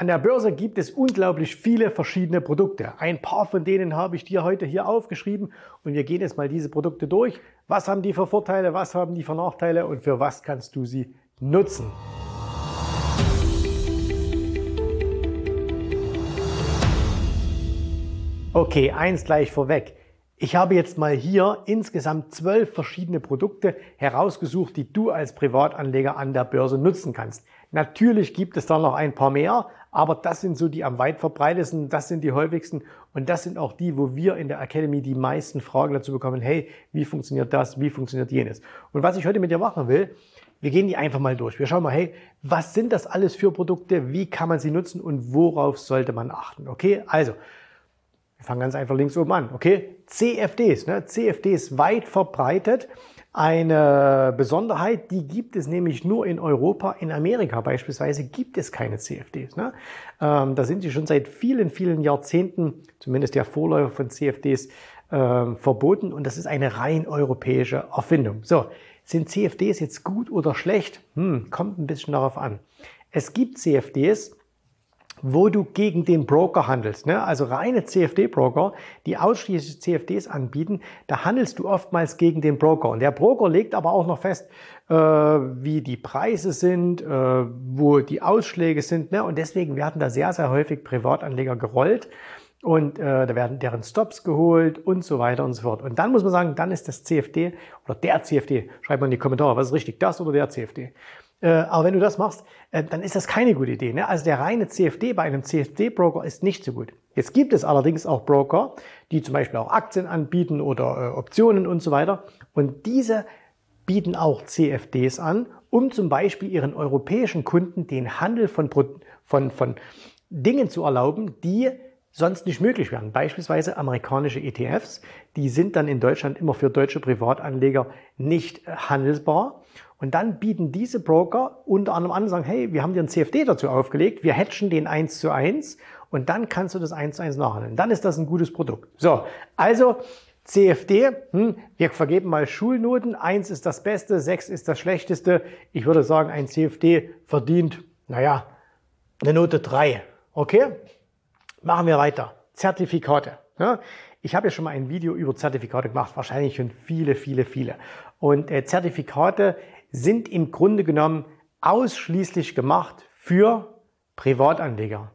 An der Börse gibt es unglaublich viele verschiedene Produkte. Ein paar von denen habe ich dir heute hier aufgeschrieben und wir gehen jetzt mal diese Produkte durch. Was haben die für Vorteile, was haben die für Nachteile und für was kannst du sie nutzen? Okay, eins gleich vorweg. Ich habe jetzt mal hier insgesamt zwölf verschiedene Produkte herausgesucht, die du als Privatanleger an der Börse nutzen kannst. Natürlich gibt es da noch ein paar mehr, aber das sind so die am weit verbreitetsten, das sind die häufigsten und das sind auch die, wo wir in der Academy die meisten Fragen dazu bekommen, hey, wie funktioniert das, wie funktioniert jenes? Und was ich heute mit dir machen will, wir gehen die einfach mal durch. Wir schauen mal, hey, was sind das alles für Produkte, wie kann man sie nutzen und worauf sollte man achten? Okay, also wir fangen ganz einfach links oben an. Okay, CFDs. Ne? CFDs weit verbreitet. Eine Besonderheit, die gibt es nämlich nur in Europa. In Amerika beispielsweise gibt es keine CFDs. Ne? Ähm, da sind sie schon seit vielen, vielen Jahrzehnten, zumindest der Vorläufer von CFDs, äh, verboten. Und das ist eine rein europäische Erfindung. So, sind CFDs jetzt gut oder schlecht? Hm, kommt ein bisschen darauf an. Es gibt CFDs, wo du gegen den Broker handelst. Ne? Also reine CFD-Broker, die ausschließlich CFDs anbieten, da handelst du oftmals gegen den Broker. Und der Broker legt aber auch noch fest, äh, wie die Preise sind, äh, wo die Ausschläge sind. Ne? Und deswegen werden da sehr, sehr häufig Privatanleger gerollt. Und äh, da werden deren Stops geholt und so weiter und so fort. Und dann muss man sagen, dann ist das CFD oder der CFD, schreibt mal in die Kommentare, was ist richtig, das oder der CFD. Äh, aber wenn du das machst, äh, dann ist das keine gute Idee. Ne? Also der reine CFD bei einem CFD-Broker ist nicht so gut. Jetzt gibt es allerdings auch Broker, die zum Beispiel auch Aktien anbieten oder äh, Optionen und so weiter. Und diese bieten auch CFDs an, um zum Beispiel ihren europäischen Kunden den Handel von, von, von Dingen zu erlauben, die sonst nicht möglich wären. Beispielsweise amerikanische ETFs, die sind dann in Deutschland immer für deutsche Privatanleger nicht handelbar. Und dann bieten diese Broker unter anderem an und sagen, hey, wir haben dir ein CFD dazu aufgelegt, wir hatchen den eins zu eins und dann kannst du das eins zu eins nachhandeln. Dann ist das ein gutes Produkt. So, also CFD, hm, wir vergeben mal Schulnoten. Eins ist das Beste, sechs ist das Schlechteste. Ich würde sagen, ein CFD verdient, naja, eine Note drei. Okay? Machen wir weiter. Zertifikate. Ja? Ich habe ja schon mal ein Video über Zertifikate gemacht, wahrscheinlich schon viele, viele, viele. Und äh, Zertifikate sind im Grunde genommen ausschließlich gemacht für Privatanleger.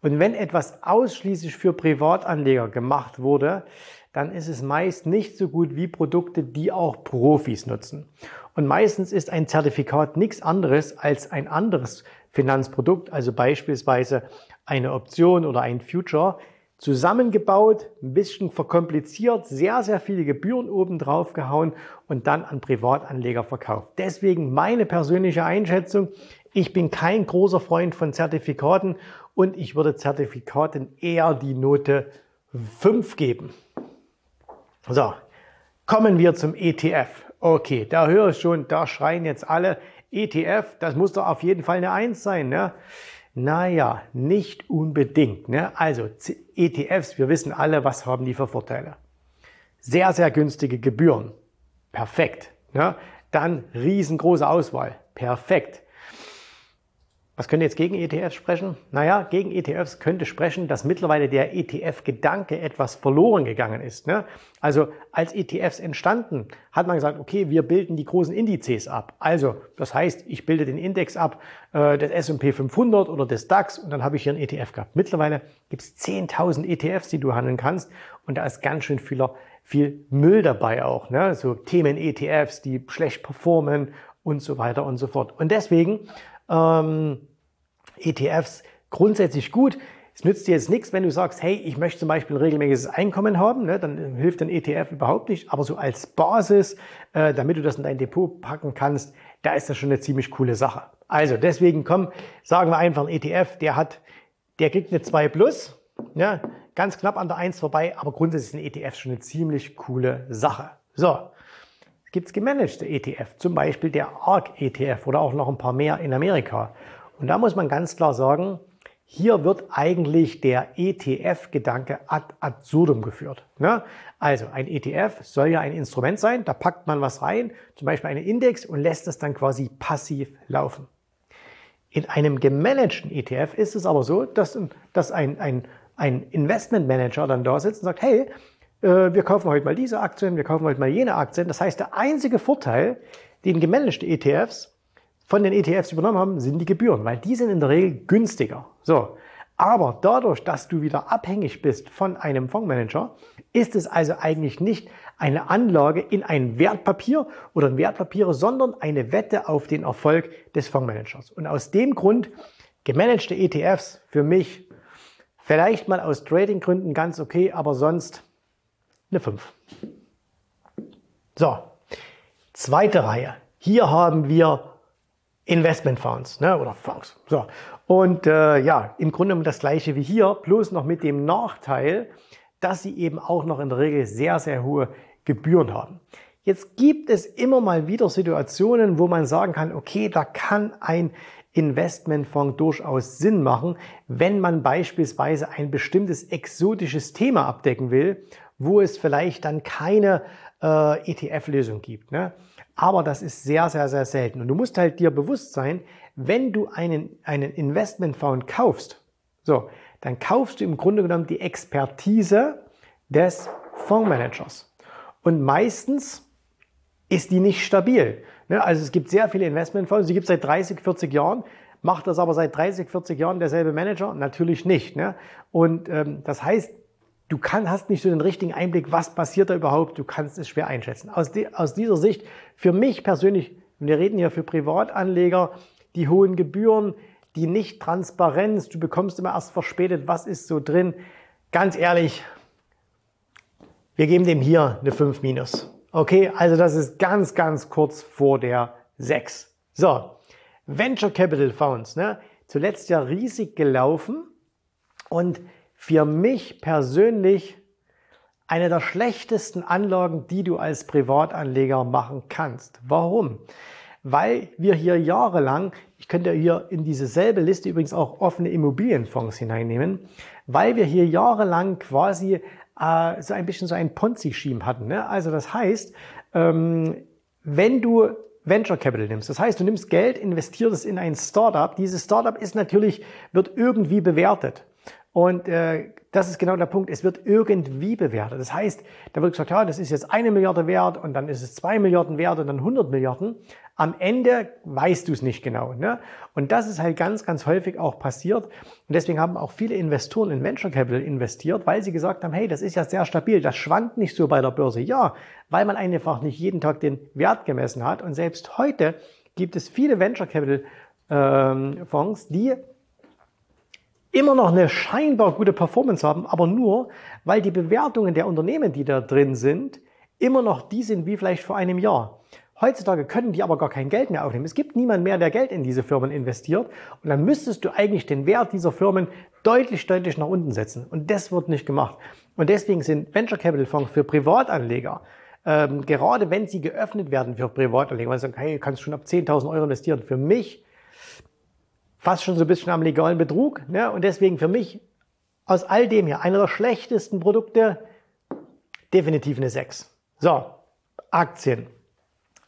Und wenn etwas ausschließlich für Privatanleger gemacht wurde, dann ist es meist nicht so gut wie Produkte, die auch Profis nutzen. Und meistens ist ein Zertifikat nichts anderes als ein anderes Finanzprodukt, also beispielsweise eine Option oder ein Future, zusammengebaut, ein bisschen verkompliziert, sehr, sehr viele Gebühren oben drauf gehauen und dann an Privatanleger verkauft. Deswegen meine persönliche Einschätzung, ich bin kein großer Freund von Zertifikaten und ich würde Zertifikaten eher die Note 5 geben. So, kommen wir zum ETF. Okay, da höre ich schon, da schreien jetzt alle ETF, das muss doch auf jeden Fall eine 1 sein. Ne? Naja, nicht unbedingt. Ne? Also ETFs, wir wissen alle, was haben die für Vorteile. Sehr, sehr günstige Gebühren. Perfekt. Ne? Dann riesengroße Auswahl. Perfekt. Was könnte jetzt gegen ETFs sprechen? Naja, gegen ETFs könnte sprechen, dass mittlerweile der ETF-Gedanke etwas verloren gegangen ist. Ne? Also als ETFs entstanden, hat man gesagt, okay, wir bilden die großen Indizes ab. Also das heißt, ich bilde den Index ab äh, des S&P 500 oder des DAX und dann habe ich hier einen ETF gehabt. Mittlerweile gibt es 10.000 ETFs, die du handeln kannst und da ist ganz schön vieler, viel Müll dabei auch. Ne? So Themen-ETFs, die schlecht performen und so weiter und so fort. Und deswegen ähm, ETFs grundsätzlich gut. Es nützt dir jetzt nichts, wenn du sagst, hey, ich möchte zum Beispiel ein regelmäßiges Einkommen haben, ne, dann hilft ein ETF überhaupt nicht. Aber so als Basis, äh, damit du das in dein Depot packen kannst, da ist das schon eine ziemlich coole Sache. Also deswegen komm, sagen wir einfach ein ETF, der hat, der kriegt eine 2 plus, ja, ganz knapp an der 1 vorbei, aber grundsätzlich ist ein ETF schon eine ziemlich coole Sache. So, gibt es gemanagte ETF, zum Beispiel der ARC ETF oder auch noch ein paar mehr in Amerika. Und da muss man ganz klar sagen, hier wird eigentlich der ETF-Gedanke ad absurdum geführt. Ne? Also ein ETF soll ja ein Instrument sein, da packt man was rein, zum Beispiel einen Index und lässt es dann quasi passiv laufen. In einem gemanagten ETF ist es aber so, dass, dass ein, ein, ein Investmentmanager dann da sitzt und sagt, hey, wir kaufen heute mal diese Aktien, wir kaufen heute mal jene Aktien. Das heißt, der einzige Vorteil, den gemanagte ETFs von den ETFs übernommen haben, sind die Gebühren, weil die sind in der Regel günstiger. So. Aber dadurch, dass du wieder abhängig bist von einem Fondsmanager, ist es also eigentlich nicht eine Anlage in ein Wertpapier oder ein Wertpapiere, sondern eine Wette auf den Erfolg des Fondsmanagers. Und aus dem Grund gemanagte ETFs für mich vielleicht mal aus Tradinggründen ganz okay, aber sonst eine 5. So, zweite Reihe. Hier haben wir Investmentfonds ne, oder Fonds. So. Und äh, ja, im Grunde das gleiche wie hier, bloß noch mit dem Nachteil, dass sie eben auch noch in der Regel sehr, sehr hohe Gebühren haben. Jetzt gibt es immer mal wieder Situationen, wo man sagen kann, okay, da kann ein Investmentfonds durchaus Sinn machen, wenn man beispielsweise ein bestimmtes exotisches Thema abdecken will, wo es vielleicht dann keine äh, ETF-Lösung gibt. Ne? Aber das ist sehr, sehr, sehr selten. Und du musst halt dir bewusst sein, wenn du einen, einen Investmentfonds kaufst, so, dann kaufst du im Grunde genommen die Expertise des Fondsmanagers. Und meistens ist die nicht stabil. Ne? Also es gibt sehr viele Investmentfonds, die gibt es seit 30, 40 Jahren. Macht das aber seit 30, 40 Jahren derselbe Manager? Natürlich nicht. Ne? Und ähm, das heißt, du kann, hast nicht so den richtigen Einblick, was passiert da überhaupt. Du kannst es schwer einschätzen. Aus, die, aus dieser Sicht, für mich persönlich, wir reden hier für Privatanleger, die hohen Gebühren, die Nicht-Transparenz, du bekommst immer erst verspätet, was ist so drin. Ganz ehrlich, wir geben dem hier eine 5 minus. Okay, also das ist ganz, ganz kurz vor der 6. So, Venture Capital Funds, ne? zuletzt ja riesig gelaufen und für mich persönlich eine der schlechtesten Anlagen, die du als Privatanleger machen kannst. Warum? Weil wir hier jahrelang, ich könnte hier in diese selbe Liste übrigens auch offene Immobilienfonds hineinnehmen, weil wir hier jahrelang quasi äh, so ein bisschen so ein Ponzi-Scheme hatten. Ne? Also das heißt, ähm, wenn du Venture Capital nimmst. Das heißt, du nimmst Geld, investierst es in ein Startup. Dieses Startup ist natürlich, wird irgendwie bewertet. Und äh, das ist genau der Punkt. Es wird irgendwie bewertet. Das heißt, da wird gesagt, ja, das ist jetzt eine Milliarde wert und dann ist es zwei Milliarden wert und dann 100 Milliarden. Am Ende weißt du es nicht genau. Ne? Und das ist halt ganz, ganz häufig auch passiert. Und deswegen haben auch viele Investoren in Venture Capital investiert, weil sie gesagt haben, hey, das ist ja sehr stabil. Das schwankt nicht so bei der Börse. Ja, weil man einfach nicht jeden Tag den Wert gemessen hat. Und selbst heute gibt es viele Venture Capital ähm, Fonds, die immer noch eine scheinbar gute Performance haben, aber nur, weil die Bewertungen der Unternehmen, die da drin sind, immer noch die sind wie vielleicht vor einem Jahr. Heutzutage können die aber gar kein Geld mehr aufnehmen. Es gibt niemand mehr, der Geld in diese Firmen investiert. Und dann müsstest du eigentlich den Wert dieser Firmen deutlich, deutlich nach unten setzen. Und das wird nicht gemacht. Und deswegen sind Venture Capital Fonds für Privatanleger, ähm, gerade wenn sie geöffnet werden für Privatanleger, weil sie sagen, hey, du kannst schon ab 10.000 Euro investieren. Für mich fast schon so ein bisschen am legalen Betrug. Ne? Und deswegen für mich aus all dem hier einer der schlechtesten Produkte definitiv eine 6. So, Aktien.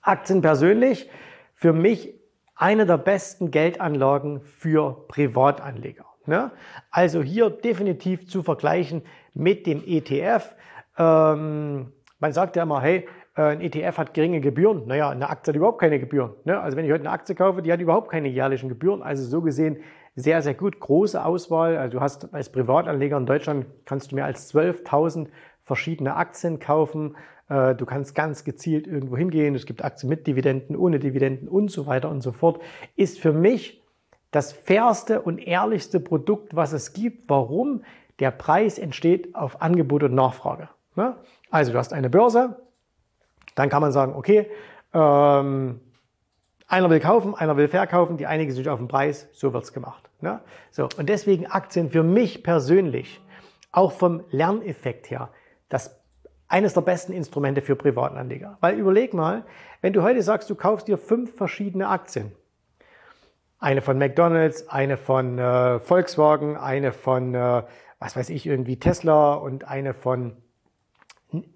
Aktien persönlich für mich eine der besten Geldanlagen für Privatanleger. Ne? Also hier definitiv zu vergleichen mit dem ETF. Ähm, man sagt ja immer, hey, ein ETF hat geringe Gebühren. Naja, eine Aktie hat überhaupt keine Gebühren. Ne? Also wenn ich heute eine Aktie kaufe, die hat überhaupt keine jährlichen Gebühren. Also so gesehen sehr, sehr gut. Große Auswahl. Also du hast als Privatanleger in Deutschland kannst du mehr als 12.000 verschiedene Aktien kaufen. Äh, du kannst ganz gezielt irgendwo hingehen. Es gibt Aktien mit Dividenden, ohne Dividenden und so weiter und so fort. Ist für mich das fairste und ehrlichste Produkt, was es gibt. Warum? Der Preis entsteht auf Angebot und Nachfrage. Ne? Also du hast eine Börse, dann kann man sagen, okay, ähm, einer will kaufen, einer will verkaufen, die einigen sich auf den Preis, so wird's gemacht. Ne? So, und deswegen Aktien für mich persönlich, auch vom Lerneffekt her, das eines der besten Instrumente für Privatanleger. Weil überleg mal, wenn du heute sagst, du kaufst dir fünf verschiedene Aktien, eine von McDonald's, eine von äh, Volkswagen, eine von, äh, was weiß ich, irgendwie Tesla und eine von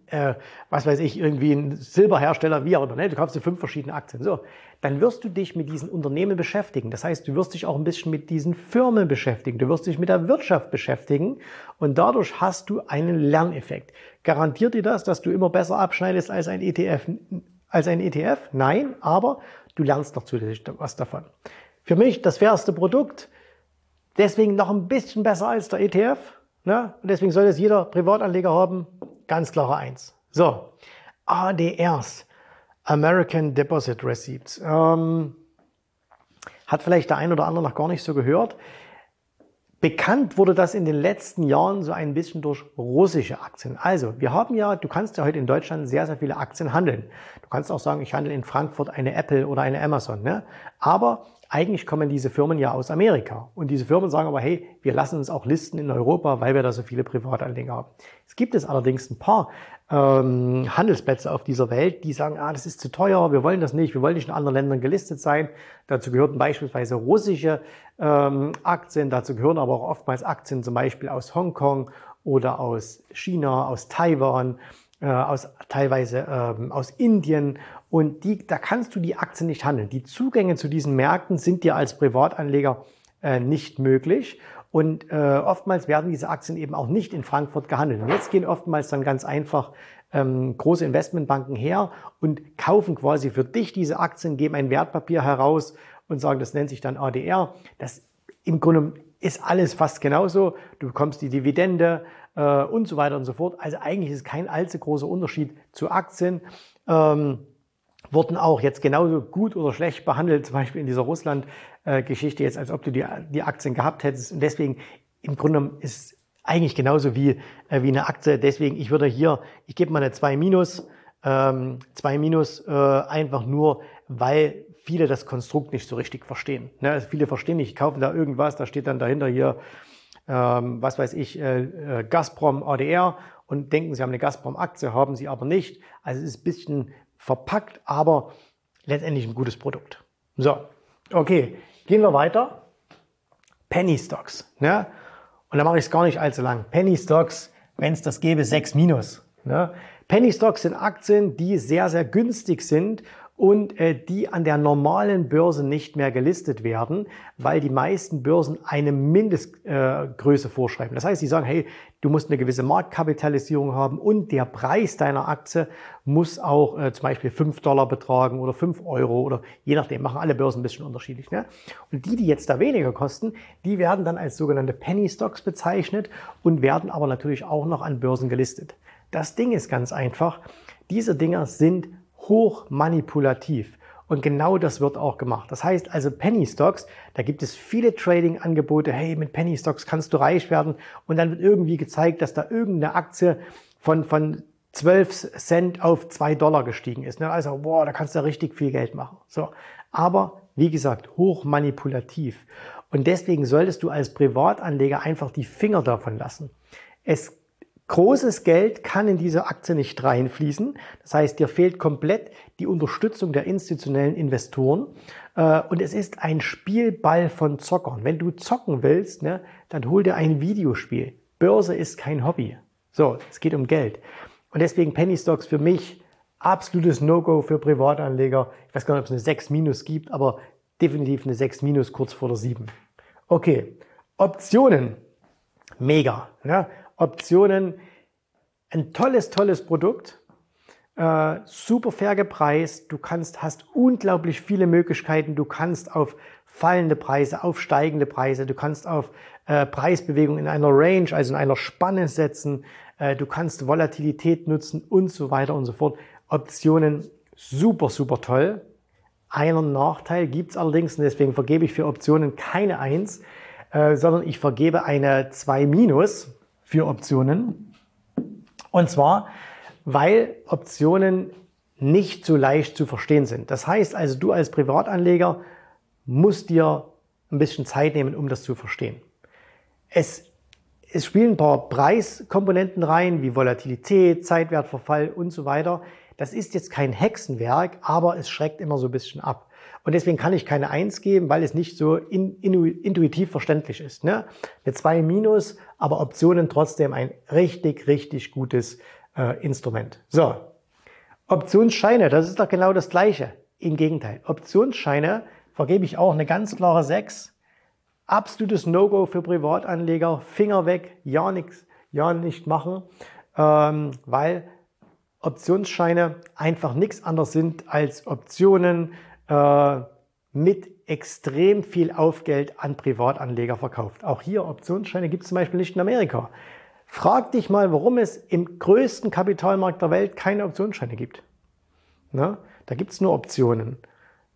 äh, was weiß ich, irgendwie ein Silberhersteller, wie auch immer, ne? du kaufst dir fünf verschiedene Aktien. So, dann wirst du dich mit diesen Unternehmen beschäftigen. Das heißt, du wirst dich auch ein bisschen mit diesen Firmen beschäftigen. Du wirst dich mit der Wirtschaft beschäftigen und dadurch hast du einen Lerneffekt. Garantiert dir das, dass du immer besser abschneidest als ein ETF? Als ein ETF? Nein, aber du lernst noch zusätzlich was davon. Für mich das fairste Produkt, deswegen noch ein bisschen besser als der ETF. Ne? Und deswegen soll es jeder Privatanleger haben. Ganz klare Eins. So, ADRs. American Deposit Receipts. Ähm, hat vielleicht der ein oder andere noch gar nicht so gehört. Bekannt wurde das in den letzten Jahren so ein bisschen durch russische Aktien. Also, wir haben ja, du kannst ja heute in Deutschland sehr, sehr viele Aktien handeln. Du kannst auch sagen, ich handle in Frankfurt eine Apple oder eine Amazon. Ne? Aber eigentlich kommen diese Firmen ja aus Amerika. Und diese Firmen sagen aber, hey, wir lassen uns auch listen in Europa, weil wir da so viele Privatanleger haben. Es gibt es allerdings ein paar ähm, Handelsplätze auf dieser Welt, die sagen, ah, das ist zu teuer, wir wollen das nicht, wir wollen nicht in anderen Ländern gelistet sein. Dazu gehörten beispielsweise russische ähm, Aktien, dazu gehören aber auch oftmals Aktien zum Beispiel aus Hongkong oder aus China, aus Taiwan, äh, aus teilweise ähm, aus Indien und die, da kannst du die Aktien nicht handeln. Die Zugänge zu diesen Märkten sind dir als Privatanleger äh, nicht möglich. Und äh, oftmals werden diese Aktien eben auch nicht in Frankfurt gehandelt. Und jetzt gehen oftmals dann ganz einfach ähm, große Investmentbanken her und kaufen quasi für dich diese Aktien, geben ein Wertpapier heraus und sagen, das nennt sich dann ADR. Das im Grunde ist alles fast genauso. Du bekommst die Dividende äh, und so weiter und so fort. Also eigentlich ist kein allzu großer Unterschied zu Aktien. Ähm, wurden auch jetzt genauso gut oder schlecht behandelt, zum Beispiel in dieser Russland-Geschichte jetzt, als ob du die, die Aktien gehabt hättest. Und deswegen, im Grunde ist eigentlich genauso wie, äh, wie eine Aktie. Deswegen, ich würde hier, ich gebe mal eine 2 minus, ähm, 2 minus äh, einfach nur, weil viele das Konstrukt nicht so richtig verstehen. Ne? Also viele verstehen nicht, kaufen da irgendwas, da steht dann dahinter hier, ähm, was weiß ich, äh, äh, Gazprom ADR und denken, sie haben eine Gazprom-Aktie, haben sie aber nicht. Also es ist ein bisschen verpackt, aber letztendlich ein gutes Produkt. So, okay, gehen wir weiter. Penny Stocks. Ne? Und da mache ich es gar nicht allzu lang. Penny Stocks, wenn es das gäbe, 6 minus. Ne? Penny Stocks sind Aktien, die sehr, sehr günstig sind und äh, die an der normalen Börse nicht mehr gelistet werden, weil die meisten Börsen eine Mindestgröße äh, vorschreiben. Das heißt, sie sagen, hey, du musst eine gewisse Marktkapitalisierung haben und der Preis deiner Aktie muss auch äh, zum Beispiel 5 Dollar betragen oder 5 Euro oder je nachdem, machen alle Börsen ein bisschen unterschiedlich. Ne? Und die, die jetzt da weniger kosten, die werden dann als sogenannte Penny Stocks bezeichnet und werden aber natürlich auch noch an Börsen gelistet. Das Ding ist ganz einfach, diese Dinger sind hoch manipulativ. Und genau das wird auch gemacht. Das heißt also Penny Stocks, da gibt es viele Trading-Angebote. Hey, mit Penny Stocks kannst du reich werden. Und dann wird irgendwie gezeigt, dass da irgendeine Aktie von, von 12 Cent auf 2 Dollar gestiegen ist. Ne? Also, boah, da kannst du richtig viel Geld machen. So. Aber, wie gesagt, hoch manipulativ. Und deswegen solltest du als Privatanleger einfach die Finger davon lassen. Es Großes Geld kann in diese Aktie nicht reinfließen. Das heißt, dir fehlt komplett die Unterstützung der institutionellen Investoren. Äh, und es ist ein Spielball von Zockern. Wenn du zocken willst, ne, dann hol dir ein Videospiel. Börse ist kein Hobby. So, es geht um Geld. Und deswegen Penny Stocks für mich absolutes No-Go für Privatanleger. Ich weiß gar nicht, ob es eine 6 Minus gibt, aber definitiv eine 6 Minus kurz vor der 7. Okay, Optionen. Mega. Ne? Optionen. Ein tolles, tolles Produkt. Äh, super fair gepreist. Du kannst, hast unglaublich viele Möglichkeiten. Du kannst auf fallende Preise, auf steigende Preise, du kannst auf äh, Preisbewegungen in einer Range, also in einer Spanne setzen. Äh, du kannst Volatilität nutzen und so weiter und so fort. Optionen super, super toll. Einen Nachteil gibt's allerdings und deswegen vergebe ich für Optionen keine Eins, äh, sondern ich vergebe eine 2 minus für Optionen. Und zwar, weil Optionen nicht so leicht zu verstehen sind. Das heißt also, du als Privatanleger musst dir ein bisschen Zeit nehmen, um das zu verstehen. Es, es spielen ein paar Preiskomponenten rein, wie Volatilität, Zeitwertverfall und so weiter. Das ist jetzt kein Hexenwerk, aber es schreckt immer so ein bisschen ab. Und deswegen kann ich keine Eins geben, weil es nicht so in, in, intuitiv verständlich ist. Ne? Eine 2 minus, aber Optionen trotzdem ein richtig, richtig gutes äh, Instrument. So, Optionsscheine, das ist doch genau das Gleiche. Im Gegenteil. Optionsscheine vergebe ich auch eine ganz klare 6. Absolutes No-Go für Privatanleger. Finger weg, ja nichts, ja nicht machen, ähm, weil Optionsscheine einfach nichts anderes sind als Optionen äh, mit extrem viel Aufgeld an Privatanleger verkauft. Auch hier Optionsscheine gibt es zum Beispiel nicht in Amerika. Frag dich mal, warum es im größten Kapitalmarkt der Welt keine Optionsscheine gibt. Na, da gibt es nur Optionen.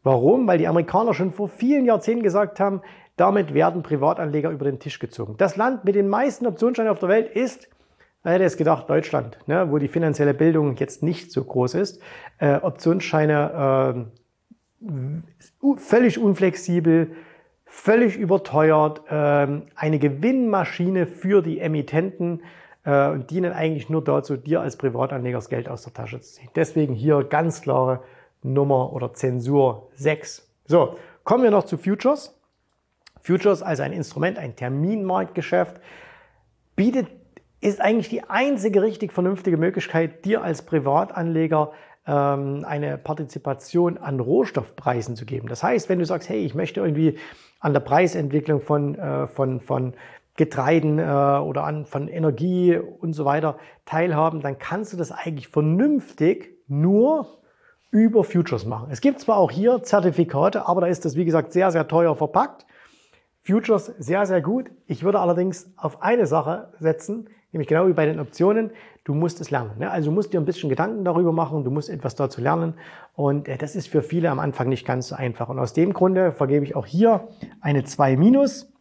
Warum? Weil die Amerikaner schon vor vielen Jahrzehnten gesagt haben, damit werden Privatanleger über den Tisch gezogen. Das Land mit den meisten Optionsscheinen auf der Welt ist, wer hätte es gedacht, Deutschland, ne, wo die finanzielle Bildung jetzt nicht so groß ist. Äh, Optionsscheine äh, völlig unflexibel, völlig überteuert, äh, eine Gewinnmaschine für die Emittenten äh, und dienen eigentlich nur dazu, dir als Privatanleger das Geld aus der Tasche zu ziehen. Deswegen hier ganz klare Nummer oder Zensur 6. So, kommen wir noch zu Futures. Futures als ein Instrument, ein Terminmarktgeschäft, bietet, ist eigentlich die einzige richtig vernünftige Möglichkeit, dir als Privatanleger ähm, eine Partizipation an Rohstoffpreisen zu geben. Das heißt, wenn du sagst, hey, ich möchte irgendwie an der Preisentwicklung von, äh, von, von Getreiden äh, oder an, von Energie und so weiter teilhaben, dann kannst du das eigentlich vernünftig nur über Futures machen. Es gibt zwar auch hier Zertifikate, aber da ist das, wie gesagt, sehr, sehr teuer verpackt. Futures sehr, sehr gut. Ich würde allerdings auf eine Sache setzen, nämlich genau wie bei den Optionen. Du musst es lernen. Ne? Also du musst dir ein bisschen Gedanken darüber machen, du musst etwas dazu lernen. Und äh, das ist für viele am Anfang nicht ganz so einfach. Und aus dem Grunde vergebe ich auch hier eine 2 minus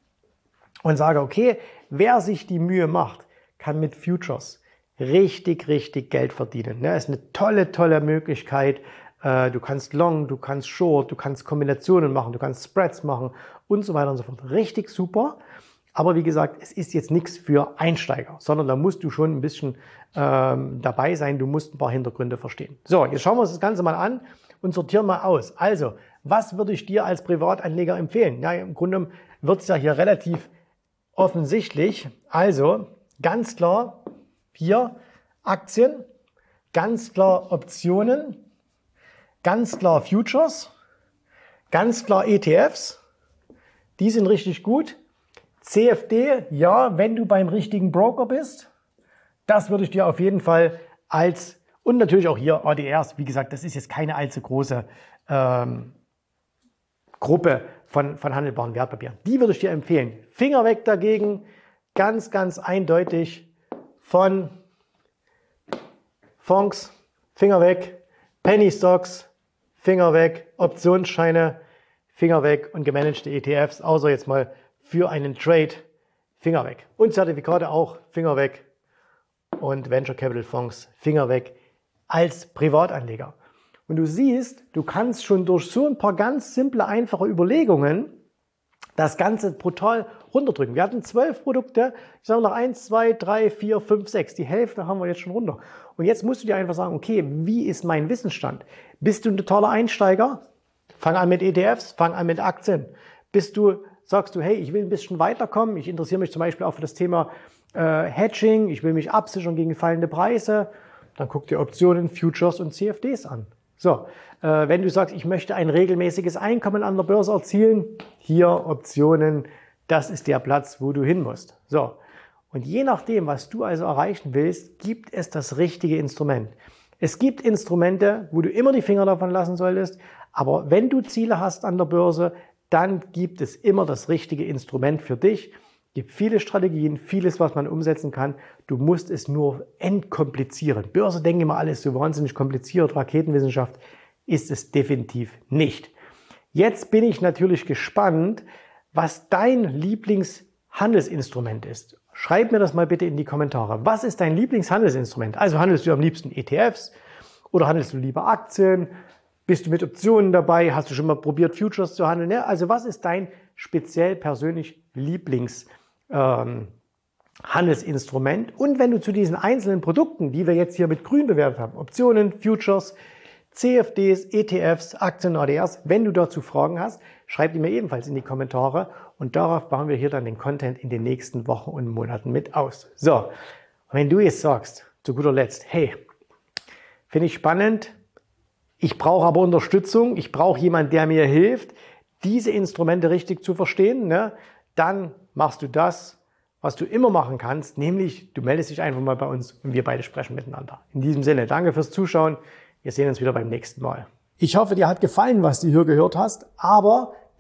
und sage, okay, wer sich die Mühe macht, kann mit Futures richtig, richtig Geld verdienen. Ne? ist eine tolle, tolle Möglichkeit, äh, du kannst Long, du kannst Short, du kannst Kombinationen machen, du kannst Spreads machen und so weiter und so fort. Richtig super. Aber wie gesagt, es ist jetzt nichts für Einsteiger, sondern da musst du schon ein bisschen ähm, dabei sein, du musst ein paar Hintergründe verstehen. So, jetzt schauen wir uns das Ganze mal an und sortieren mal aus. Also, was würde ich dir als Privatanleger empfehlen? Ja, im Grunde wird es ja hier relativ offensichtlich. Also, ganz klar, hier Aktien, ganz klar Optionen, Ganz klar Futures, ganz klar ETFs, die sind richtig gut. CFD, ja, wenn du beim richtigen Broker bist, das würde ich dir auf jeden Fall als, und natürlich auch hier ADRs, wie gesagt, das ist jetzt keine allzu große ähm, Gruppe von, von handelbaren Wertpapieren. Die würde ich dir empfehlen. Finger weg dagegen, ganz, ganz eindeutig von Fonds, Finger weg, Penny Stocks, Finger weg, Optionsscheine, Finger weg und gemanagte ETFs, außer jetzt mal für einen Trade, Finger weg. Und Zertifikate auch, Finger weg. Und Venture Capital Fonds, Finger weg als Privatanleger. Und du siehst, du kannst schon durch so ein paar ganz simple, einfache Überlegungen das Ganze brutal runterdrücken. Wir hatten zwölf Produkte, ich sage noch eins, zwei, drei, vier, fünf, sechs. Die Hälfte haben wir jetzt schon runter. Und jetzt musst du dir einfach sagen, okay, wie ist mein Wissensstand? Bist du ein totaler Einsteiger? Fang an mit ETFs, fang an mit Aktien. Bist du, sagst du, hey, ich will ein bisschen weiterkommen, ich interessiere mich zum Beispiel auch für das Thema äh, Hedging, ich will mich absichern gegen fallende Preise, dann guck dir Optionen, Futures und CFDs an. So, äh, wenn du sagst, ich möchte ein regelmäßiges Einkommen an der Börse erzielen, hier Optionen, das ist der Platz, wo du hin musst. So, und je nachdem, was du also erreichen willst, gibt es das richtige Instrument. Es gibt Instrumente, wo du immer die Finger davon lassen solltest, aber wenn du Ziele hast an der Börse, dann gibt es immer das richtige Instrument für dich. Es gibt viele Strategien, vieles, was man umsetzen kann. Du musst es nur entkomplizieren. Börse denke immer alles so wahnsinnig kompliziert. Raketenwissenschaft ist es definitiv nicht. Jetzt bin ich natürlich gespannt, was dein Lieblingshandelsinstrument ist. Schreib mir das mal bitte in die Kommentare. Was ist dein Lieblingshandelsinstrument? Also handelst du am liebsten ETFs oder handelst du lieber Aktien? Bist du mit Optionen dabei? Hast du schon mal probiert, Futures zu handeln? Ja, also was ist dein speziell persönlich Lieblingshandelsinstrument? Ähm, Und wenn du zu diesen einzelnen Produkten, die wir jetzt hier mit grün bewertet haben, Optionen, Futures, CFDs, ETFs, Aktien, ADRs, wenn du dazu Fragen hast, schreib die mir ebenfalls in die Kommentare und darauf bauen wir hier dann den Content in den nächsten Wochen und Monaten mit aus. So, wenn du jetzt sagst, zu guter Letzt, hey, finde ich spannend, Ich brauche aber Unterstützung. Ich brauche jemand, der mir hilft, diese Instrumente richtig zu verstehen. Ne? Dann machst du das, was du immer machen kannst, nämlich du meldest dich einfach mal bei uns und wir beide sprechen miteinander. In diesem Sinne, danke fürs Zuschauen. Wir sehen uns wieder beim nächsten Mal. Ich hoffe, dir hat gefallen, was du hier gehört hast, aber